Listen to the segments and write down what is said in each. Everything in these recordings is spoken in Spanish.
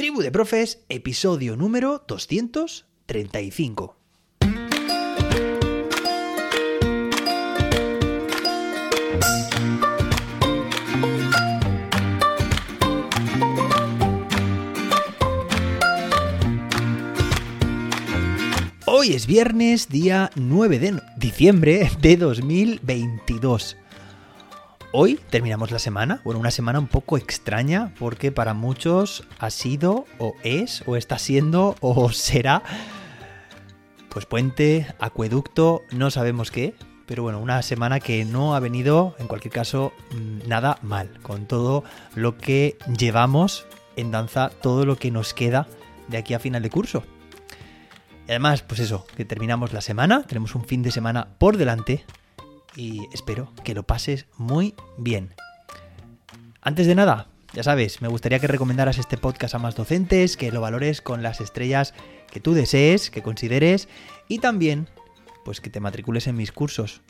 Tribu de Profes, episodio número 235. Hoy es viernes, día 9 de diciembre de 2022. Hoy terminamos la semana, bueno, una semana un poco extraña porque para muchos ha sido o es o está siendo o será pues puente, acueducto, no sabemos qué, pero bueno, una semana que no ha venido en cualquier caso mm, nada mal, con todo lo que llevamos en danza, todo lo que nos queda de aquí a final de curso. Y además, pues eso, que terminamos la semana, tenemos un fin de semana por delante y espero que lo pases muy bien. Antes de nada, ya sabes, me gustaría que recomendaras este podcast a más docentes, que lo valores con las estrellas que tú desees, que consideres y también pues que te matricules en mis cursos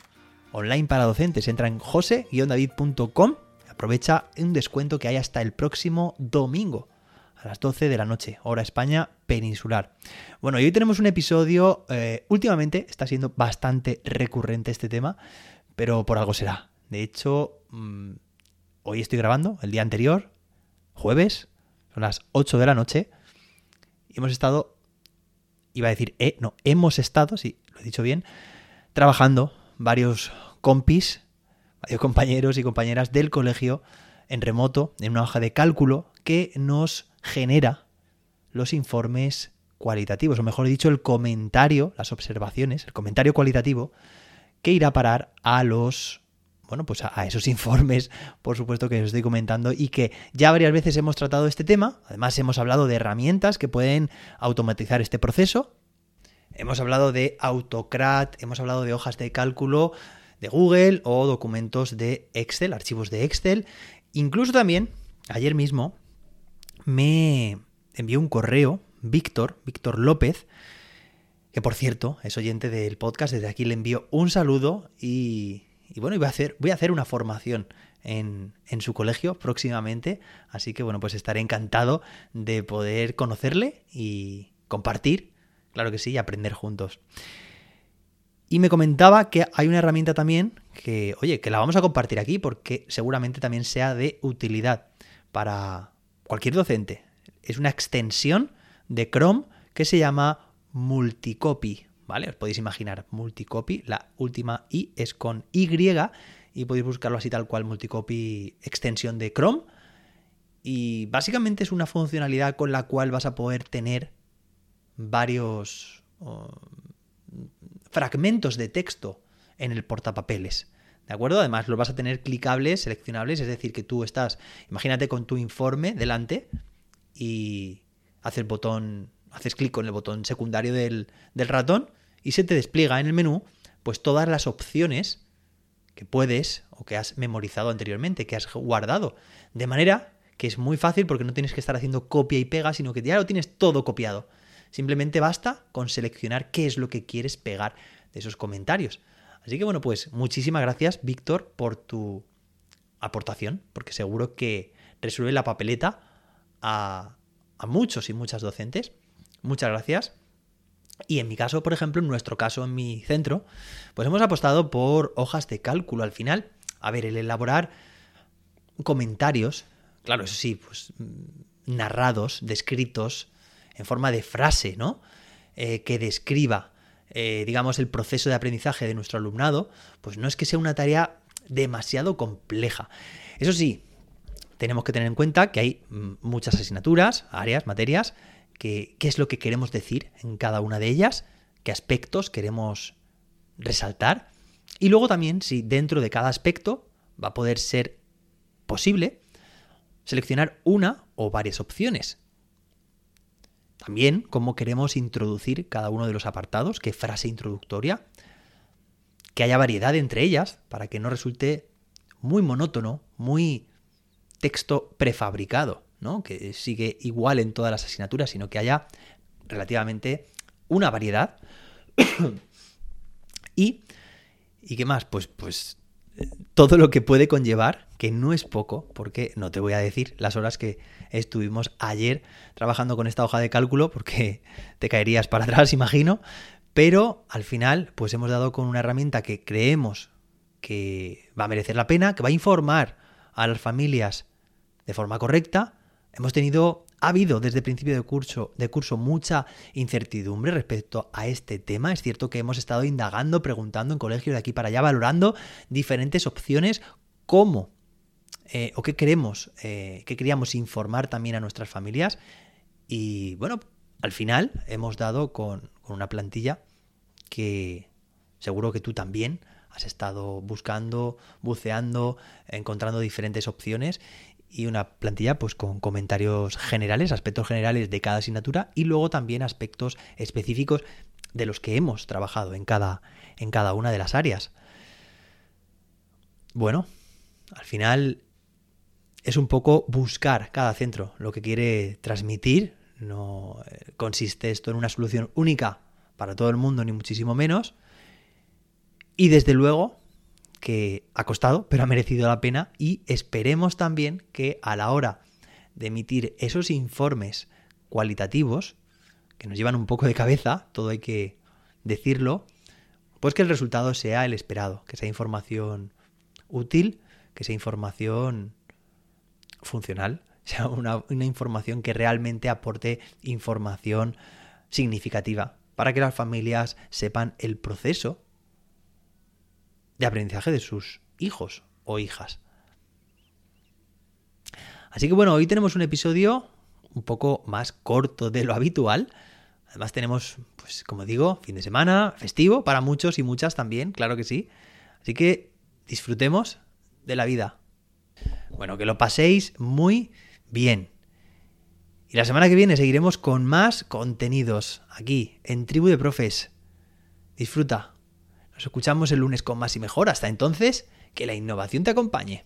online para docentes. Entra en jose-david.com, aprovecha un descuento que hay hasta el próximo domingo a las 12 de la noche, hora España peninsular. Bueno, y hoy tenemos un episodio, eh, últimamente está siendo bastante recurrente este tema, pero por algo será. De hecho, mm, hoy estoy grabando, el día anterior, jueves, son las 8 de la noche, y hemos estado, iba a decir, eh, no, hemos estado, sí, lo he dicho bien, trabajando varios compis, varios compañeros y compañeras del colegio en remoto, en una hoja de cálculo que nos genera los informes cualitativos, o mejor dicho, el comentario, las observaciones, el comentario cualitativo que irá a parar a los bueno, pues a, esos informes, por supuesto, que os estoy comentando y que ya varias veces hemos tratado este tema. Además, hemos hablado de herramientas que pueden automatizar este proceso. Hemos hablado de Autocrat, hemos hablado de hojas de cálculo de Google o documentos de Excel, archivos de Excel. Incluso también, ayer mismo, me envió un correo, Víctor, Víctor López, que por cierto es oyente del podcast, desde aquí le envío un saludo y, bueno, voy a, hacer, voy a hacer una formación en, en, su colegio próximamente, así que bueno, pues estaré encantado de poder conocerle y compartir, claro que sí, y aprender juntos. Y me comentaba que hay una herramienta también que, oye, que la vamos a compartir aquí porque seguramente también sea de utilidad para cualquier docente. Es una extensión de Chrome que se llama Multicopy, ¿vale? Os podéis imaginar Multicopy, la última I es con Y y podéis buscarlo así tal cual Multicopy extensión de Chrome. Y básicamente es una funcionalidad con la cual vas a poder tener varios fragmentos de texto en el portapapeles. ¿De acuerdo? Además, lo vas a tener clicables, seleccionables, es decir, que tú estás, imagínate con tu informe delante y haces botón haces clic con el botón secundario del, ratón y se te despliega en el menú pues todas las opciones que puedes o que has memorizado anteriormente, que has guardado. De manera que es muy fácil porque no tienes que estar haciendo copia y pega, sino que ya lo tienes todo copiado. Simplemente basta con seleccionar qué es lo que quieres pegar de esos comentarios. Así que bueno, pues muchísimas gracias, Víctor, por tu aportación, porque seguro que resuelve la papeleta a, muchos y muchas docentes. Muchas gracias. Y en mi caso, por ejemplo, en nuestro caso, en mi centro, pues hemos apostado por hojas de cálculo al final. A ver, el elaborar comentarios, claro, eso sí, pues mm, narrados, descritos, en forma de frase, ¿no? Eh, que describa, eh, digamos, el proceso de aprendizaje de nuestro alumnado, pues no es que sea una tarea demasiado compleja. Eso sí, tenemos que tener en cuenta que hay mm, muchas asignaturas, áreas, materias, qué es lo que queremos decir en cada una de ellas, qué aspectos queremos resaltar. Y luego también si dentro de cada aspecto va a poder ser posible seleccionar una o varias opciones. También cómo queremos introducir cada uno de los apartados, qué frase introductoria, que haya variedad entre ellas para que no resulte muy monótono, muy texto prefabricado que sigue igual en todas las asignaturas, sino que haya relativamente una variedad. y, ¿y qué más? Pues, pues todo lo que puede conllevar, que no es poco, porque no te voy a decir las horas que estuvimos ayer trabajando con esta hoja de cálculo, porque te caerías para atrás, imagino, pero al final, pues hemos dado con una herramienta que creemos que va a merecer la pena, que va a informar a las familias de forma correcta. Hemos tenido, ha habido desde el principio de curso, de curso mucha incertidumbre respecto a este tema. Es cierto que hemos estado indagando, preguntando en colegios de aquí para allá, valorando diferentes opciones, cómo eh, o qué queremos, eh, qué queríamos informar también a nuestras familias. Y bueno, al final hemos dado con, con una plantilla que seguro que tú también has estado buscando, buceando, encontrando diferentes opciones y una plantilla pues con comentarios generales, aspectos generales de cada asignatura y luego también aspectos específicos de los que hemos trabajado en cada, en cada una de las áreas. Bueno, al final es un poco buscar cada centro lo que quiere transmitir. No eh, consiste esto en una solución única para todo el mundo, ni muchísimo menos. Y desde luego que ha costado, pero ha merecido la pena y esperemos también que a la hora de emitir esos informes cualitativos, que nos llevan un poco de cabeza, todo hay que decirlo, pues que el resultado sea el esperado, que sea información útil, que sea información funcional, sea una, una información que realmente aporte información significativa para que las familias sepan el proceso de aprendizaje de sus hijos o hijas. Así que bueno, hoy tenemos un episodio un poco más corto de lo habitual. Además tenemos, pues como digo, fin de semana, festivo para muchos y muchas también, claro que sí. Así que disfrutemos de la vida. Bueno, que lo paséis muy bien. Y la semana que viene seguiremos con más contenidos aquí en Tribu de Profes. Disfruta. Nos escuchamos el lunes con más y mejor. Hasta entonces, que la innovación te acompañe.